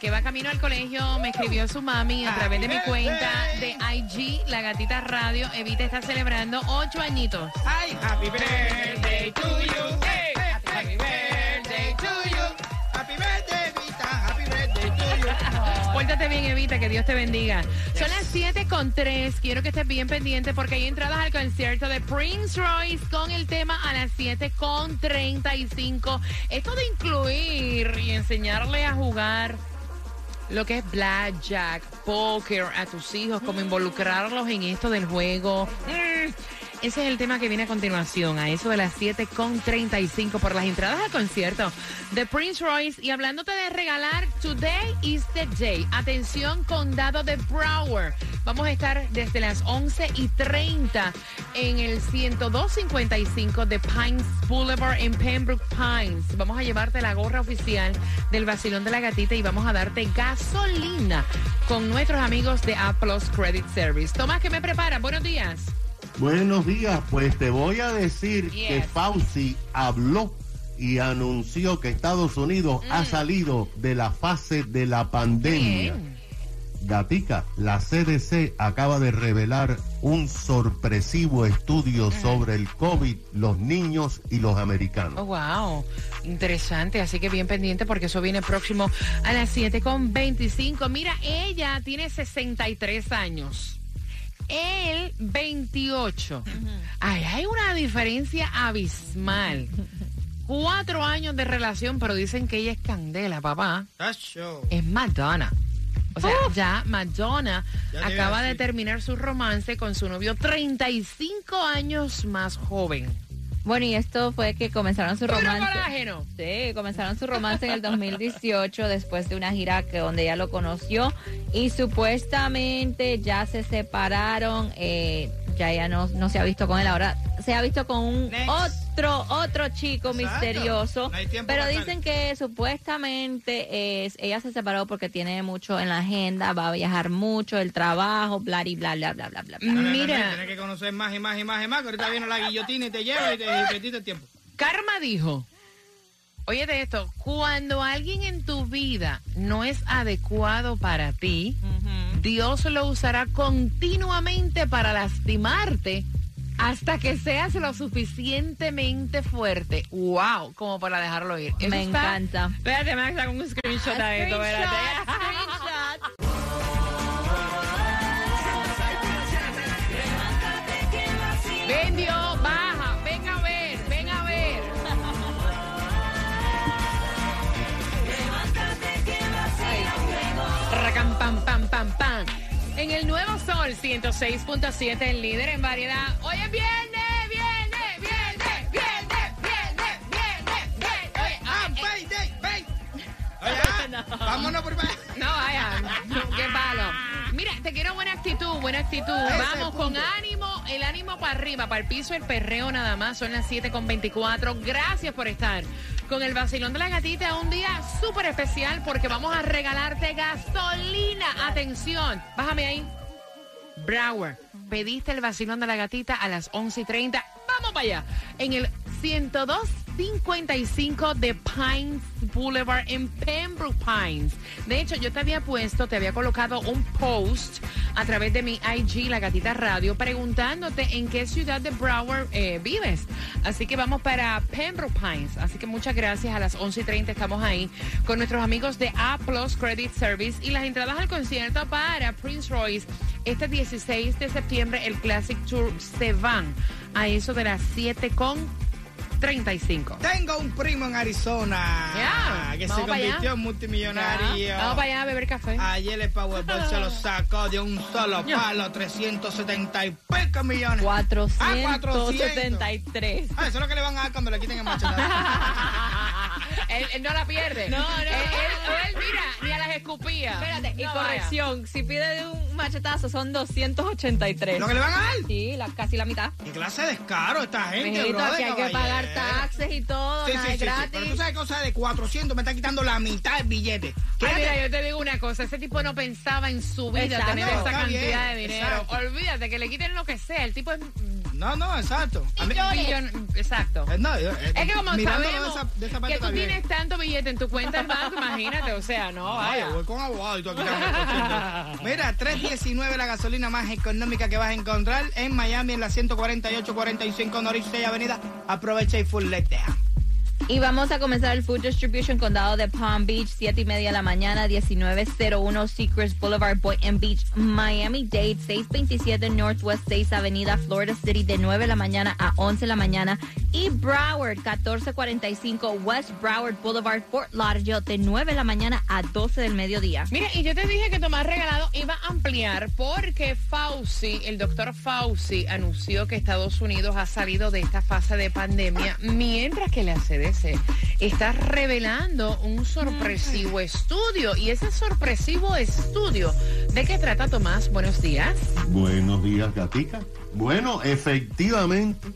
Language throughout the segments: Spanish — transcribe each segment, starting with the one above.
que va camino al colegio. Me escribió su mami a través de mi cuenta de IG, La Gatita Radio. Evita está celebrando ocho añitos. Ay, happy birthday to you. Hey, happy birthday to you. Happy birthday, Vita. Happy birthday to you. Pórtate bien, Evita, que Dios te bendiga. Son las 7 con 3. Quiero que estés bien pendiente porque hay entradas al concierto de Prince Royce con el tema a las 7 con 35. Esto de incluir y enseñarle a jugar lo que es blackjack, poker a tus hijos, como involucrarlos en esto del juego. Mm, ese es el tema que viene a continuación, a eso de las 7 con 35 por las entradas al concierto de Prince Royce. Y hablándote de regalar, today is the day. Atención, condado de Broward. Vamos a estar desde las 11 y 30 en el 10255 de Pines Boulevard en Pembroke Pines. Vamos a llevarte la gorra oficial del vacilón de la gatita y vamos a darte gasolina con nuestros amigos de A Plus Credit Service. Tomás, ¿qué me prepara? Buenos días. Buenos días, pues te voy a decir Yes. que Fauci habló y anunció que Estados Unidos ha salido de la fase de la pandemia. Mm. Bien. Gatica, la CDC acaba de revelar un sorpresivo estudio sobre el COVID, los niños y los Oh, americanos. wow. Interesante. Así que bien pendiente porque eso viene próximo a las 7 con 25. Mira, ella tiene 63 años. Él, 28. Ay, hay una diferencia abismal. Cuatro años de relación, pero dicen que ella es candela, papá. Es Madonna. O sea, ya Madonna Ya acaba de terminar su romance con su novio 35 años más joven. Bueno, y esto fue que comenzaron su ¡Puro romance. colágeno! Sí, comenzaron su romance en el 2018 después de una gira que donde ella lo conoció y supuestamente ya se separaron. eh, ya ella no, no se ha visto con él ahora, se ha visto con un Next. otro otro chico Exacto. misterioso. No pero dicen que supuestamente es ella se separó porque tiene mucho en la agenda, va a viajar mucho, el trabajo, bla y bla bla bla bla bla. bla. No, no, no, Mira. no, Tienes que conocer más y más y más y más. Que ahorita viene la guillotina y te lleva y te y perdiste el tiempo. Karma dijo, oye de esto, cuando alguien en tu vida no es adecuado para ti, Dios lo usará continuamente para lastimarte hasta que seas lo suficientemente fuerte. Wow, como para dejarlo ir. Eso Me está- encanta. Espérate, me hago un screenshot de esto, espérate. Ven Dios, baja, En el nuevo sol 106.7, el líder en variedad. Hoy es viernes, viernes, viernes, viernes, viernes, viernes, viernes. Oye, ¡Ah, pay! Oye, ah, vámonos por ahí. no vaya, qué palo. Mira, te quiero buena actitud, buena actitud. Vamos con ánimo, el ánimo para arriba, para el piso, el perreo nada más. Son las 7 con 24. Gracias por estar con el vacilón de la gatita. Un día súper especial porque vamos a regalarte gasolina. Atención, bájame ahí. Brower, pediste el vacilón de la gatita a las 11 y 30. Vamos para allá. En el 102.55 de Pines Boulevard en Pembroke Pines. De hecho, yo te había puesto, te había colocado un post a través de mi IG, La Gatita Radio, preguntándote en qué ciudad de Broward eh, vives. Así que vamos para Pembroke Pines. Así que muchas gracias. A las 11 y 30 estamos ahí con nuestros amigos de A Plus Credit Service y las entradas al concierto para Prince Royce. Este 16 de septiembre el Classic Tour se van a eso de las 7 con 35. Tengo un primo en Arizona Ya, que vamos se convirtió en multimillonario. Vamos para allá a beber café. Ayer el Powerball se lo sacó de un solo palo, 370 y pico millones. 473. Ah, eso es lo que le van a dar cuando le quiten el machete. él, él no la pierde. No, no, Él, no. él- él, mira, ni a las escupía. Espérate, y No vaya. corrección, si pide de un machetazo son 283. ¿Lo que le van a dar? Sí, la, casi la mitad. ¿Qué clase de descaro esta gente, Mijito, brother, aquí hay que pagar caballero? taxes y todo, Sí, nada sí, es sí, sí. gratis. Pero tú sabes cosa de 400, me está quitando la mitad del billete. Ay, mira, yo te digo una cosa, ese tipo no pensaba en su vida Exacto. tener esa cantidad bien, de dinero. exacto. Olvídate que le quiten lo que sea, el tipo es No, no, exacto. A mí- billon- exacto. Eh, no, yo, eh, Es que como mirándolo sabemos de esa, de esa parte que tú está bien. tienes tanto billete en tu cuenta del banco, imagínate, o sea, no, Ay, vaya. voy con abogado y tú aquí. Mira, 3.19 la gasolina más económica que vas a encontrar en Miami en la 148-45 Noreste Avenida. Aprovecha y fulletea. Y vamos a comenzar el Food Distribution Condado de Palm Beach, 7 y media de la mañana, 1901 Secrets Boulevard, Boynton Beach, Miami-Dade, 627 Northwest 6 Avenida, Florida City, de 9 de la mañana a 11 de la mañana. Y Broward, 1445 West Broward Boulevard, Fort Lauderdale, de 9 de la mañana a 12 del mediodía. Mira, y yo te dije que Tomás Regalado iba a ampliar porque Fauci, el doctor Fauci, anunció que Estados Unidos ha salido de esta fase de pandemia, mientras que la CDC está revelando un sorpresivo estudio. Y ese sorpresivo estudio, ¿de qué trata Tomás? Buenos días. Buenos días, Gatica. Bueno, efectivamente,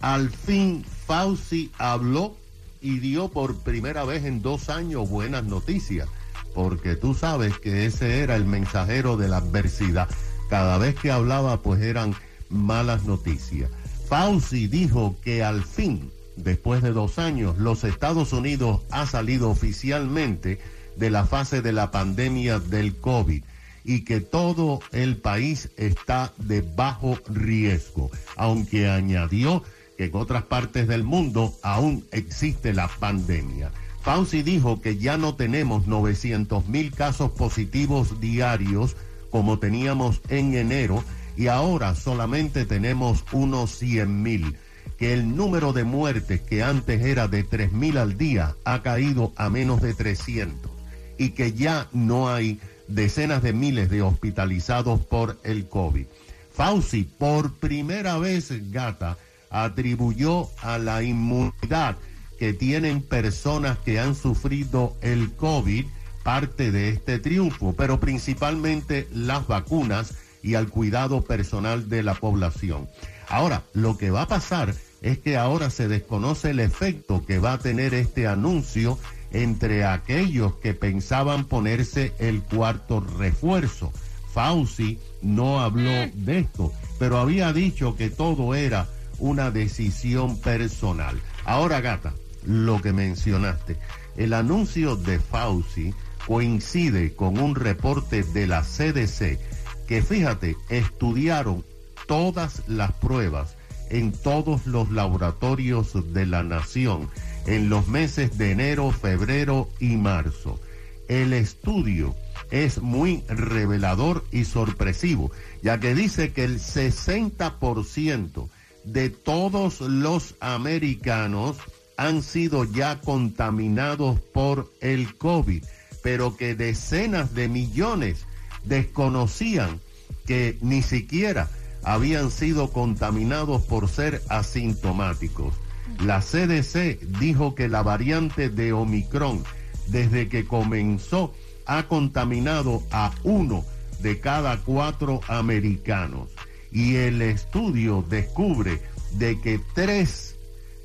al fin Fauci habló y dio por primera vez en dos años buenas noticias, porque tú sabes que ese era el mensajero de la adversidad. Cada vez que hablaba, pues eran malas noticias. Fauci dijo que al fin, después de dos años, los Estados Unidos ha salido oficialmente de la fase de la pandemia del COVID y que todo el país está de bajo riesgo, aunque añadió que en otras partes del mundo aún existe la pandemia. Fauci dijo que ya no tenemos 900 mil casos positivos diarios como teníamos en enero y ahora solamente tenemos unos 100 mil que el número de muertes que antes era de 3 mil al día ha caído a menos de 300 y que ya no hay decenas de miles de hospitalizados por el COVID. Fauci, por primera vez, gata, atribuyó a la inmunidad que tienen personas que han sufrido el COVID parte de este triunfo, pero principalmente las vacunas y al cuidado personal de la población. Ahora, lo que va a pasar es que ahora se desconoce el efecto que va a tener este anuncio entre aquellos que pensaban ponerse el cuarto refuerzo. Fauci no habló de esto, pero había dicho que todo era una decisión personal. Ahora, gata, lo que mencionaste, el anuncio de Fauci coincide con un reporte de la CDC que, fíjate, estudiaron todas las pruebas en todos los laboratorios de la nación en los meses de enero, febrero y marzo. El estudio es muy revelador y sorpresivo, ya que dice que el 60% de todos los americanos han sido ya contaminados por el COVID, pero que decenas de millones desconocían que ni siquiera habían sido contaminados por ser asintomáticos. La CDC dijo que la variante de Omicron, desde que comenzó, ha contaminado a uno de cada cuatro americanos. Y el estudio descubre de que tres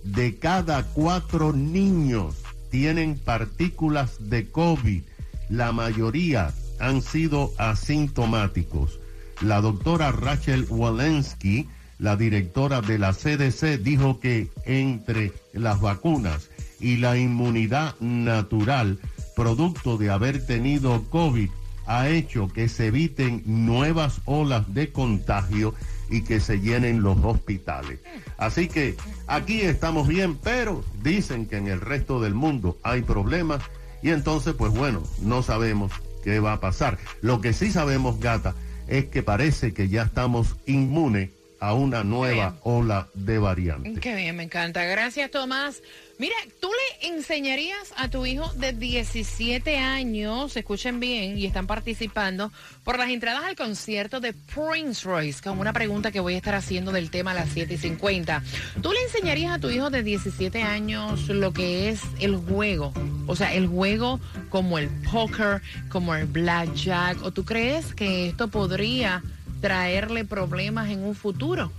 de cada cuatro niños tienen partículas de COVID. La mayoría han sido asintomáticos. La doctora Rachel Walensky, la directora de la CDC, dijo que entre las vacunas y la inmunidad natural, producto de haber tenido COVID, ha hecho que se eviten nuevas olas de contagio y que se llenen los hospitales. Así que aquí estamos bien, pero dicen que en el resto del mundo hay problemas y entonces, pues bueno, no sabemos qué va a pasar. Lo que sí sabemos, gata, es que parece que ya estamos inmunes a una nueva ola de variantes. Qué bien, me encanta. Gracias, Tomás. Mira, ¿tú le enseñarías a tu hijo de 17 años, escuchen bien, y están participando por las entradas al concierto de Prince Royce, con una pregunta que voy a estar haciendo del tema a las 7 y 50. ¿Tú le enseñarías a tu hijo de 17 años lo que es el juego? O sea, el juego como el póker, como el blackjack, ¿o tú crees que esto podría traerle problemas en un futuro?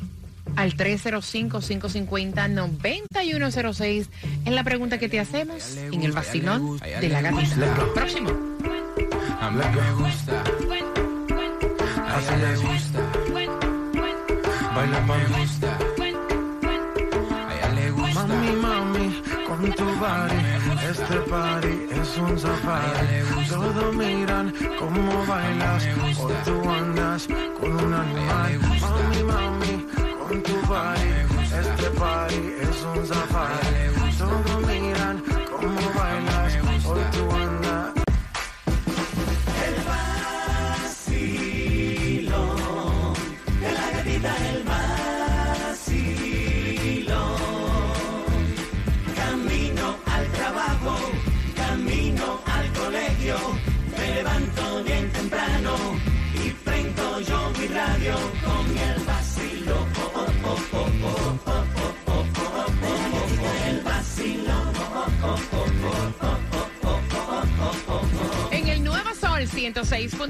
Al 305-550-9106 es la pregunta que te hacemos en el vacilón de la gatita. Próximo. A mí me gusta, así le gusta, baila me gusta, a ella le gusta. Mami, mami, con tu body, este party es un safari. Todos miran cómo bailas, o tú andas con un animal. Mami, mami, con tu body, este party es un safari. Todos miran cómo bailas, o tú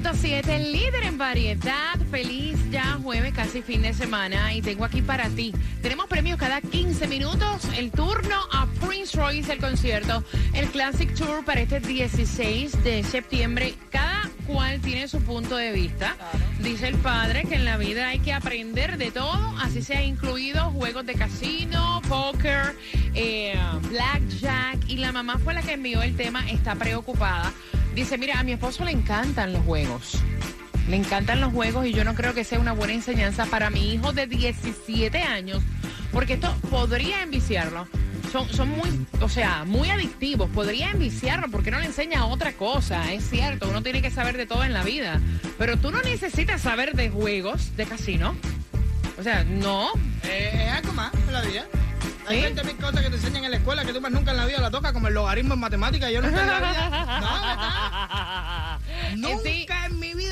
106.7, líder en variedad. Feliz ya jueves, casi fin de semana. Y tengo aquí para ti. Tenemos premios cada 15 minutos. El turno a Prince Royce, el concierto. El Classic Tour para este 16 de septiembre. Cada cual tiene su punto de vista. Dice el padre que en la vida hay que aprender de todo. Así se ha incluido juegos de casino, póker, eh, blackjack. Y la mamá fue la que envió el tema. Está preocupada. Dice, mira, a mi esposo le encantan los juegos. Le encantan los juegos y yo no creo que sea una buena enseñanza para mi hijo de 17 años, porque esto podría enviciarlo. Son, son muy, o sea, muy adictivos. Podría enviciarlo porque no le enseña otra cosa. Es cierto, uno tiene que saber de todo en la vida. Pero tú no necesitas saber de juegos de casino. O sea, no. Eh, es algo más la vida. Hay. 20 mil cosas que te enseñan en la escuela que tú más nunca en la vida la tocas, como el logaritmo en matemáticas. Yo nunca en la vida. No, ¿verdad? Nunca en mi vida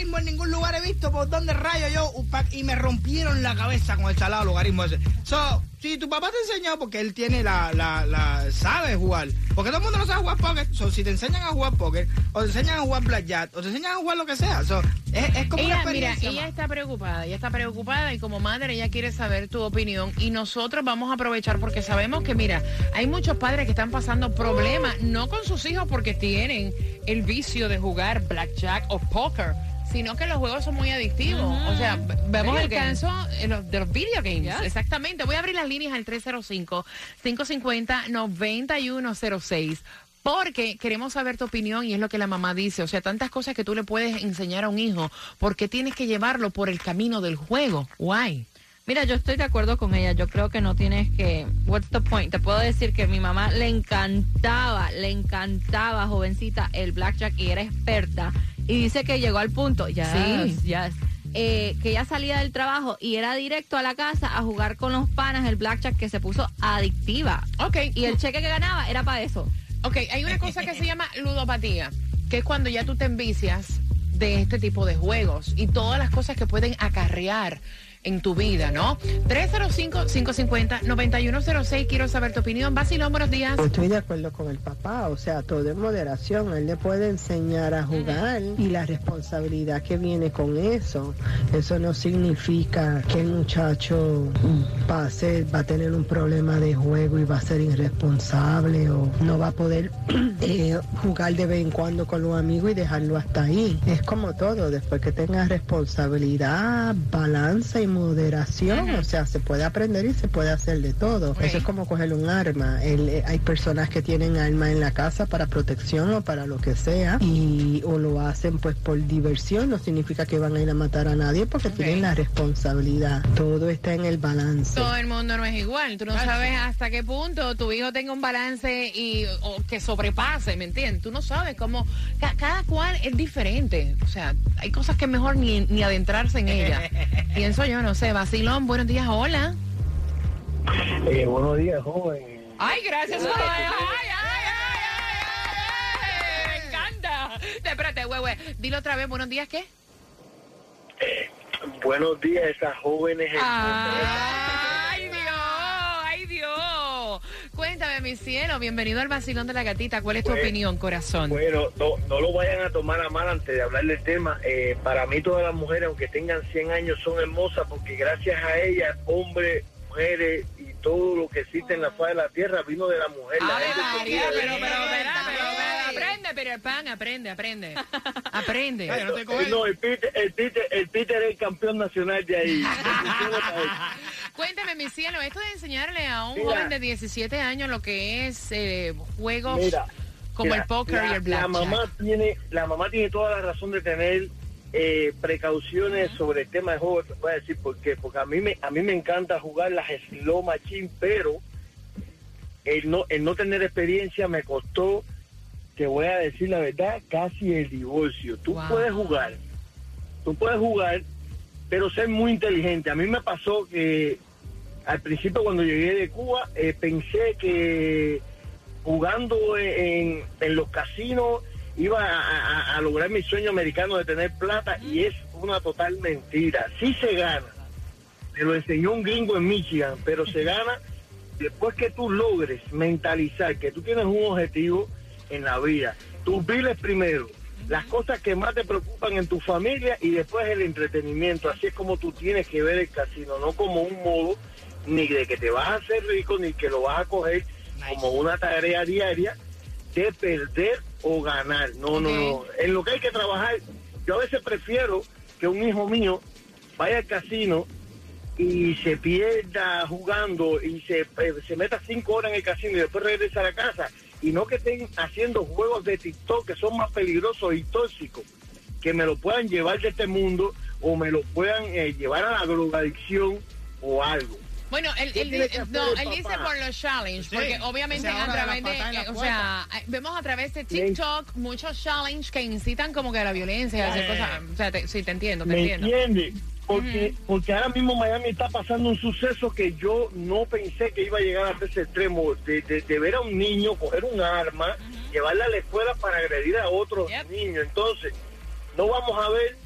logaritmo en ningún lugar he visto por dónde rayo yo y me rompieron la cabeza con el chalado logaritmo ese. So, si tu papá te enseñó porque él tiene la, la, la sabe jugar, porque todo el mundo no sabe jugar póker. So, si te enseñan a jugar póker, o te enseñan a jugar blackjack, o te enseñan a jugar lo que sea, so, es, es como una Ella, mira, experiencia. ella está preocupada, ella está preocupada y como madre ella quiere saber tu opinión y nosotros vamos a aprovechar porque sabemos que, mira, hay muchos padres que están pasando problemas, no con sus hijos porque tienen el vicio de jugar blackjack o póker, sino que los juegos son muy adictivos. O sea, vemos el caso de los, de los video games. Yes. Exactamente. Voy a abrir las líneas al 305-550-9106. Porque queremos saber tu opinión y es lo que la mamá dice. O sea, tantas cosas que tú le puedes enseñar a un hijo. ¿Por qué tienes que llevarlo por el camino del juego? Why? Mira, yo estoy de acuerdo con ella. Yo creo que no tienes que. What's the point? Te puedo decir que mi mamá le encantaba, le encantaba, jovencita, el blackjack y era experta. Y dice que llegó al punto, ya, Sí. yes, eh, que ella salía del trabajo y era directo a la casa a jugar con los panas el blackjack que se puso adictiva. Ok. Y el cheque que ganaba era para eso. Ok, hay una cosa que se llama ludopatía, que es cuando ya tú te envicias de este tipo de juegos y todas las cosas que pueden acarrear en tu vida, ¿no? 305-550-9106, quiero saber tu opinión. Basilón, buenos días. Estoy de acuerdo con el papá, o sea, todo en moderación. Él le puede enseñar a jugar y la responsabilidad que viene con eso. Eso no significa que el muchacho va a, ser, va a tener un problema de juego y va a ser irresponsable o no va a poder eh, jugar de vez en cuando con los amigos y dejarlo hasta ahí. Es como todo, después que tengas responsabilidad, balanza y moderación, o sea, se puede aprender y se puede hacer de todo. Eso es como coger un arma. El- eh, hay personas que tienen arma en la casa para protección o para lo que sea y o lo hacen pues por diversión, no significa que van a ir a matar a nadie porque tienen la responsabilidad. Todo está en el balance. Todo el mundo no es igual. Tú no sabes hasta qué punto tu hijo tenga un balance y o que sobrepase, ¿me entiendes? Tú no sabes cómo. ca- cada cual es diferente. O sea, hay cosas que es mejor ni, ni adentrarse en ellas. Pienso yo, yo no sé. Vacilón, buenos días, hola. Eh, buenos días, joven. Ay, gracias. Ay, ay, ay, ay, ay, ay, me encanta. Espérate, güey, güey. Dilo otra vez, buenos días, ¿qué? Buenos días, esas jóvenes. Mi cielo, bienvenido al vacilón de la gatita. ¿Cuál es tu Pues, opinión, corazón? Bueno, no, no lo vayan a tomar a mal antes de hablar del tema. Eh, para mí todas las mujeres, aunque tengan 100 años, son hermosas porque gracias a ellas, hombres, mujeres y todo lo que existe en la faz de la tierra vino de la mujer. La gente María, de pero, eso. pero, pero, pero, pero, aprende, pero el pan, aprende, aprende. Aprende. Ay, no te Eh, coges. No, el Peter, el, Peter, el Peter es el campeón nacional de ahí. Cuéntame, mi cielo, esto de enseñarle a un Mira. joven de 17 años lo que es eh, juegos Mira, como mira, el póker la, y el la blackjack. mamá tiene la mamá tiene toda la razón de tener eh, precauciones sobre el tema de juego te voy a decir por qué porque a mí me a mí me encanta jugar las slow machine pero el no el no tener experiencia me costó te voy a decir la verdad casi el divorcio tú Wow. puedes jugar tú puedes jugar pero ser muy inteligente a mí me pasó que al principio cuando llegué de Cuba eh, pensé que jugando en, en los casinos iba a, a- a lograr mi sueño americano de tener plata y es una total mentira. Sí se gana. Me lo enseñó un gringo en Michigan, pero se gana después que tú logres mentalizar que tú tienes un objetivo en la vida. Tus viles primero, las cosas que más te preocupan en tu familia y después el entretenimiento. Así es como tú tienes que ver el casino, no como un modo ni de que te vas a hacer rico ni que lo vas a coger como una tarea diaria de perder o ganar. No, no, no. En lo que hay que trabajar, yo a veces prefiero que un hijo mío vaya al casino y se pierda jugando y se, eh, se meta cinco horas en el casino y después regresa a la casa y no que estén haciendo juegos de TikTok que son más peligrosos y tóxicos que me lo puedan llevar de este mundo o me lo puedan eh, llevar a la drogadicción o algo. Bueno, él, ¿Qué él, no, el él dice por los challenge, Sí, porque obviamente a de través de, o sea, eh, vemos a través de TikTok muchos challenge que incitan como que a la violencia, a hacer cosas, o sea, te- sí, te entiendo, te ¿Me entiendo. entiendes? Porque, porque ahora mismo Miami está pasando un suceso que yo no pensé que iba a llegar a ese extremo, de, de- de ver a un niño coger un arma, llevarla a la escuela para agredir a otros Yep. niños. Entonces, no vamos a ver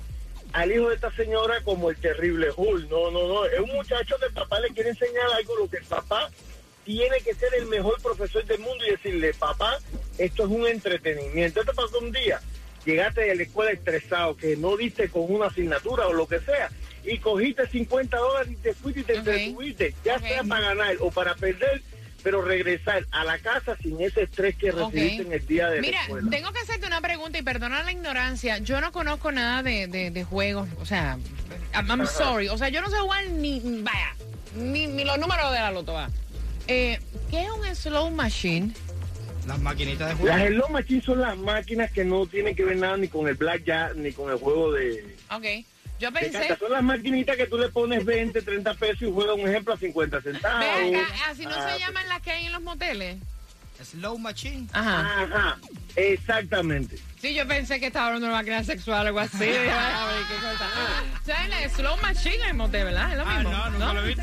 al hijo de esta señora como el terrible Hulk. No, no, no. Es un muchacho que el papá le quiere enseñar algo, lo que el papá tiene que ser el mejor profesor del mundo y decirle, papá, esto es un entretenimiento. Esto pasó un día, llegaste de la escuela estresado, que no diste con una asignatura o lo que sea, y cogiste 50 dólares y te fuiste y te Ok. entretuviste, ya sea para ganar o para perder, pero regresar a la casa sin ese estrés que recibiste en el día de Mira, la escuela. tengo que hacerte una pregunta y perdona la ignorancia. Yo no conozco nada de, de- de juegos. O sea, I'm, I'm sorry. O sea, yo no sé jugar ni, vaya, ni, ni los números de la loto. va. Eh, ¿Qué es un slow machine? Las maquinitas de Las juego. Hello Machine son las máquinas que no tienen que ver nada ni con el blackjack ni con el juego de, Ok. Yo pensé. Son las maquinitas que tú le pones 20, 30 pesos y juegas un ejemplo a 50 centavos. Ven acá, así no Ah, se llaman las que hay en los moteles. Slow machine. Ajá. Ajá, exactamente. Sí, yo pensé que estaba hablando de una máquina sexual o algo así. A ver, qué cosa. ¿Sabes? La slow machine en el motel, ¿verdad? Es lo Ah, mismo. no, nunca lo he visto.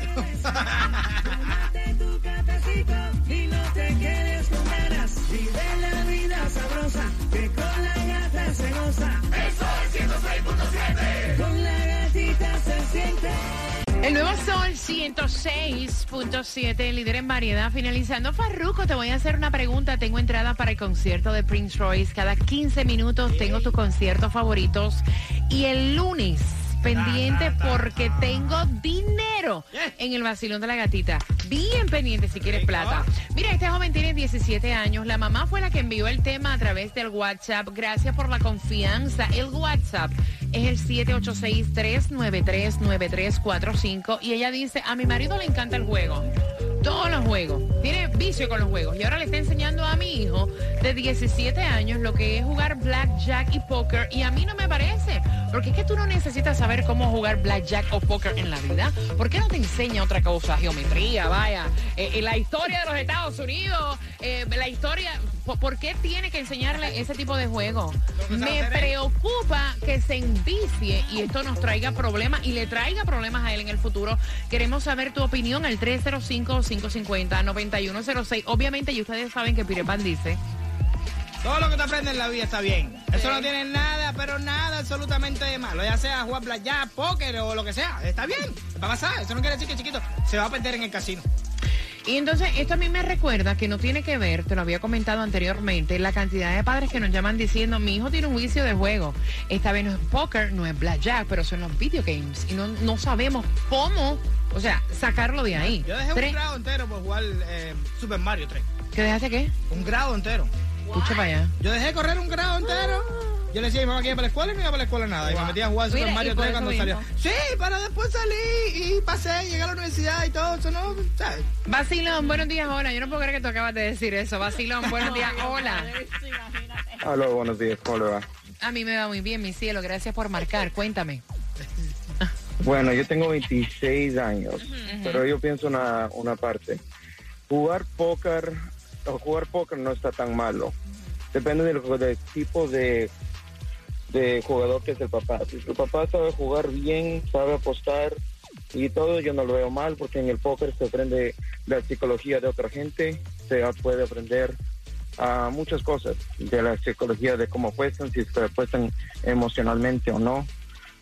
Y no te quedes con ganas. Vive la vida sabrosa, que con la gata se goza. Eso es 106.7. El nuevo Sol 106.7, líder en variedad. Finalizando, Farruko, te voy a hacer una pregunta. Tengo entrada para el concierto de Prince Royce. Cada 15 minutos tengo tus conciertos favoritos. Y el lunes, pendiente porque tengo dinero en el vacilón de la gatita. Bien pendiente si quieres plata. Mira, este joven tiene 17 años. La mamá fue la que envió el tema a través del WhatsApp. Gracias por la confianza. El WhatsApp es el 786-393-9345. Y ella dice, a mi marido le encanta el juego. Todos los juegos. Tiene vicio con los juegos. Y ahora le está enseñando a mi hijo de 17 años lo que es jugar blackjack y póker y a mí no me parece, porque es que tú no necesitas saber cómo jugar blackjack o póker en la vida. ¿Por qué no te enseña otra cosa? Geometría, vaya, eh, eh, la historia de los Estados Unidos, eh, la historia... ¿Por- ¿Por qué tiene que enseñarle ese tipo de juego? Me preocupa que se envicie y esto nos traiga problemas y le traiga problemas a él en el futuro. Queremos saber tu opinión al 305-550-9106. Obviamente, y ustedes saben que Pirepan dice... Todo lo que te aprendes en la vida está bien. Eso no tiene nada, pero nada absolutamente de malo. Ya sea jugar blackjack, póker o lo que sea. Está bien. Va a pasar. Eso no quiere decir que chiquito se va a perder en el casino. Y entonces esto a mí me recuerda que no tiene que ver, te lo había comentado anteriormente, la cantidad de padres que nos llaman diciendo, mi hijo tiene un vicio de juego. Esta vez no es póker, no es blackjack, pero son los video games. Y no, no sabemos cómo, o sea, sacarlo de ahí. Yo dejé Tres- un grado entero por jugar eh, Super Mario 3. ¿Qué dejaste qué? Un grado entero. Escucha para allá. Yo dejé correr un grado entero. Yo le decía a mi mamá que iba para la escuela y no iba para la escuela nada. Y me metía a jugar Super Mira, y Mario por 3 eso cuando salía. Sí, para después salí y pasé, llegué a la universidad y todo. Eso no, ¿sabes? Vacilón, buenos días, hola. Yo no puedo creer que tú acabas de decir eso. Vacilón, buenos días, hola. Aló, buenos días, ¿cómo le va? A mí me va muy bien, mi cielo. Gracias por marcar. Cuéntame. Bueno, yo tengo 26 años, pero yo pienso una, una parte. Jugar póker o jugar póker no está tan malo. Depende del, del tipo de, de jugador que es el papá. Si tu papá sabe jugar bien, sabe apostar y todo, yo no lo veo mal porque en el póker se aprende la psicología de otra gente, se puede aprender a muchas cosas de la psicología de cómo apuestan, si se apuestan emocionalmente o no.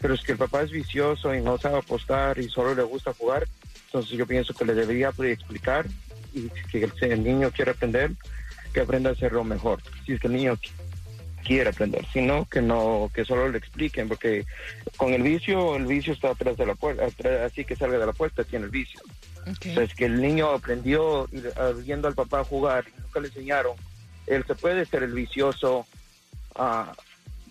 Pero es que el papá es vicioso y no sabe apostar y solo le gusta jugar, entonces yo pienso que le debería explicar y si el, niño quiere aprender, que aprenda a hacerlo mejor. Si es que el niño quiere aprender, si no, que no, que solo le expliquen, porque con el vicio, el vicio está atrás de la puerta, atrás- así que salga de la puerta tiene el vicio. Entonces que el niño aprendió viendo al papá jugar y nunca le enseñaron, él se puede ser el vicioso ah,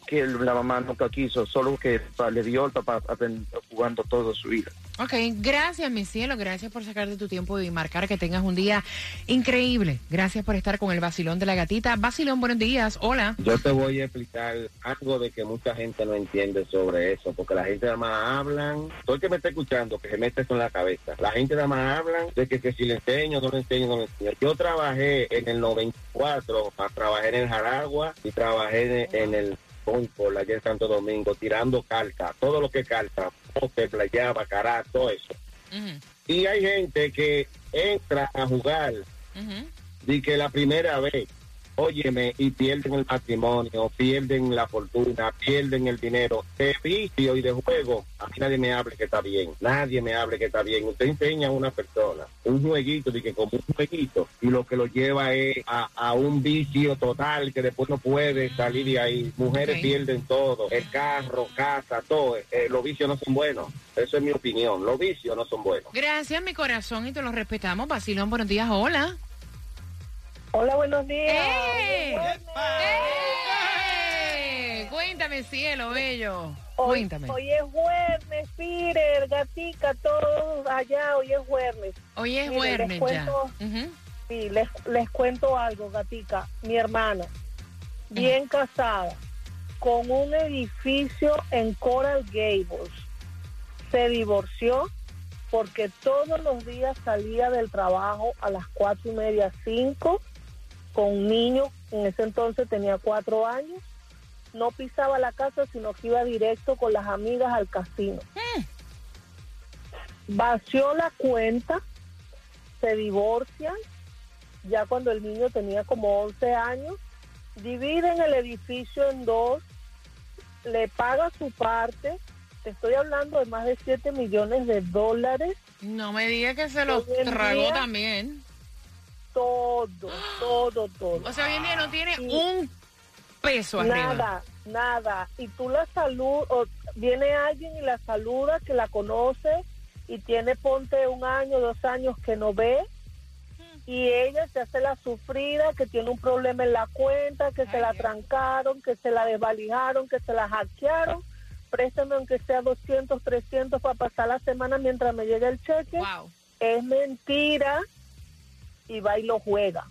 que el- la mamá nunca quiso, solo que le dio al papá jugando toda su vida. Ok, gracias, mi cielo. Gracias por sacarte tu tiempo y marcar que tengas un día increíble. Gracias por estar con el vacilón de la gatita. Vacilón, buenos días. Hola. Yo te voy a explicar algo de que mucha gente no entiende sobre eso, porque la gente nada más hablan, todo el que me está escuchando, que se mete eso en la cabeza, la gente nada más hablan de que, que si le enseño, no le enseño, no le enseño. Yo trabajé en el 94, ah, trabajé en el Jaragua y trabajé en, en el Concord, allá en Santo Domingo, tirando calca, todo lo que calca, poste, playa, bacará, todo eso. Y hay gente que entra a jugar y que la primera vez, óyeme, y pierden el matrimonio, pierden la fortuna, pierden el dinero, de vicio y de juego, a mí nadie me hable que está bien, nadie me hable que está bien. Usted enseña a una persona un jueguito, de que como un jueguito, y lo que lo lleva es a, a un vicio total que después no puede salir de ahí. Mujeres pierden todo, el carro, casa, todo. Eh, los vicios no son buenos. Eso es mi opinión. Los vicios no son buenos. Gracias, mi corazón, y te lo respetamos. Vacilón, buenos días. Hola. Hola, buenos días. ¡Eh! ¡Eh! Cuéntame, cielo, bello. Hoy, Cuéntame. hoy es jueves, Peter, gatica, todos allá, hoy es jueves. Hoy es Mire, les ya. cuento- Ujú. Sí, les, les cuento algo, gatica. Mi hermana, bien casada, con un edificio en Coral Gables, se divorció porque todos los días salía del trabajo a las cuatro y media, cinco, con un niño, en ese entonces tenía cuatro años, no pisaba la casa, sino que iba directo con las amigas al casino. Vació la cuenta, se divorcian, ya cuando el niño tenía como 11 años, dividen el edificio en dos, le paga su parte, te estoy hablando de más de 7 millones de dólares, No me diga que se los tragó también. Todo, todo, todo. O sea, hoy en día no tiene un peso arriba. Nada, nada. Y tú la salud, o viene alguien y la saluda que la conoce y tiene, ponte un año, dos años que no ve. Y ella se hace la sufrida, que tiene un problema en la cuenta, que se la trancaron, que se la desvalijaron, que se la hackearon. Préstame aunque sea 200, 300 para pasar la semana mientras me llegue el cheque. Wow. Es mentira y va y lo juega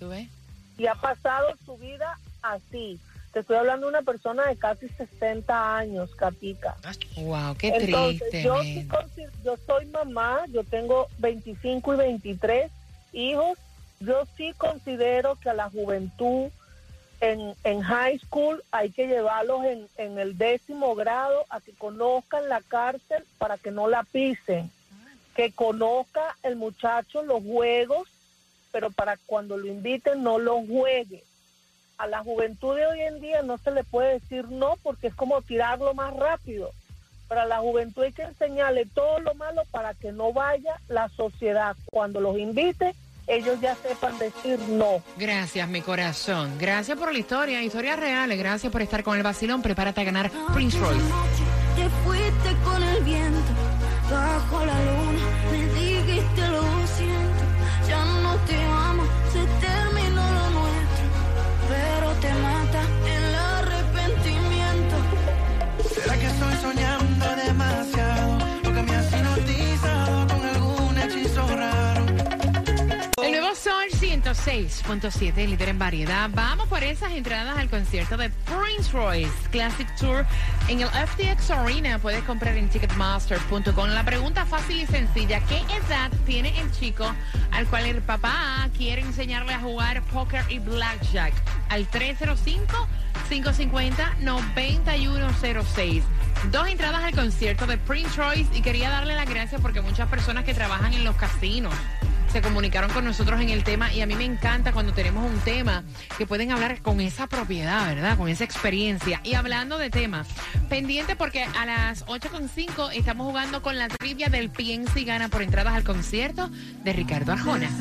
y ha pasado su vida así. Te estoy hablando de una persona de casi 60 años, Katica. Wow, qué Entonces, triste. yo, sí yo soy mamá, yo tengo 25 y 23 hijos. Yo sí considero que a la juventud en, en high school hay que llevarlos en, en el décimo grado a que conozcan la cárcel para que no la pisen. Que conozca el muchacho los juegos, pero para cuando lo inviten no lo juegue. A la juventud de hoy en día no se le puede decir no porque es como tirarlo más rápido. Pero a la juventud hay que enseñarle todo lo malo para que no vaya la sociedad. Cuando los invite, ellos ya sepan decir no. Gracias, mi corazón. Gracias por la historia, historias reales. Gracias por estar con el vacilón. Prepárate a ganar Prince Royce. Te fuiste con el viento, bajo la luna, 106.7, líder en variedad. Vamos por esas entradas al concierto de Prince Royce Classic Tour en el FTX Arena. Puedes comprar en Ticketmaster.com. La pregunta fácil y sencilla: ¿Qué edad tiene el chico al cual el papá quiere enseñarle a jugar póker y blackjack? Al 305-550-9106. Dos entradas al concierto de Prince Royce y quería darle las gracias porque muchas personas que trabajan en los casinos se comunicaron con nosotros en el tema y a mí me encanta cuando tenemos un tema que pueden hablar con esa propiedad, ¿verdad? Con esa experiencia. Y hablando de temas, pendiente porque a las 8.5 estamos jugando con la trivia del Piensa y Gana por entradas al concierto de Ricardo Arjona.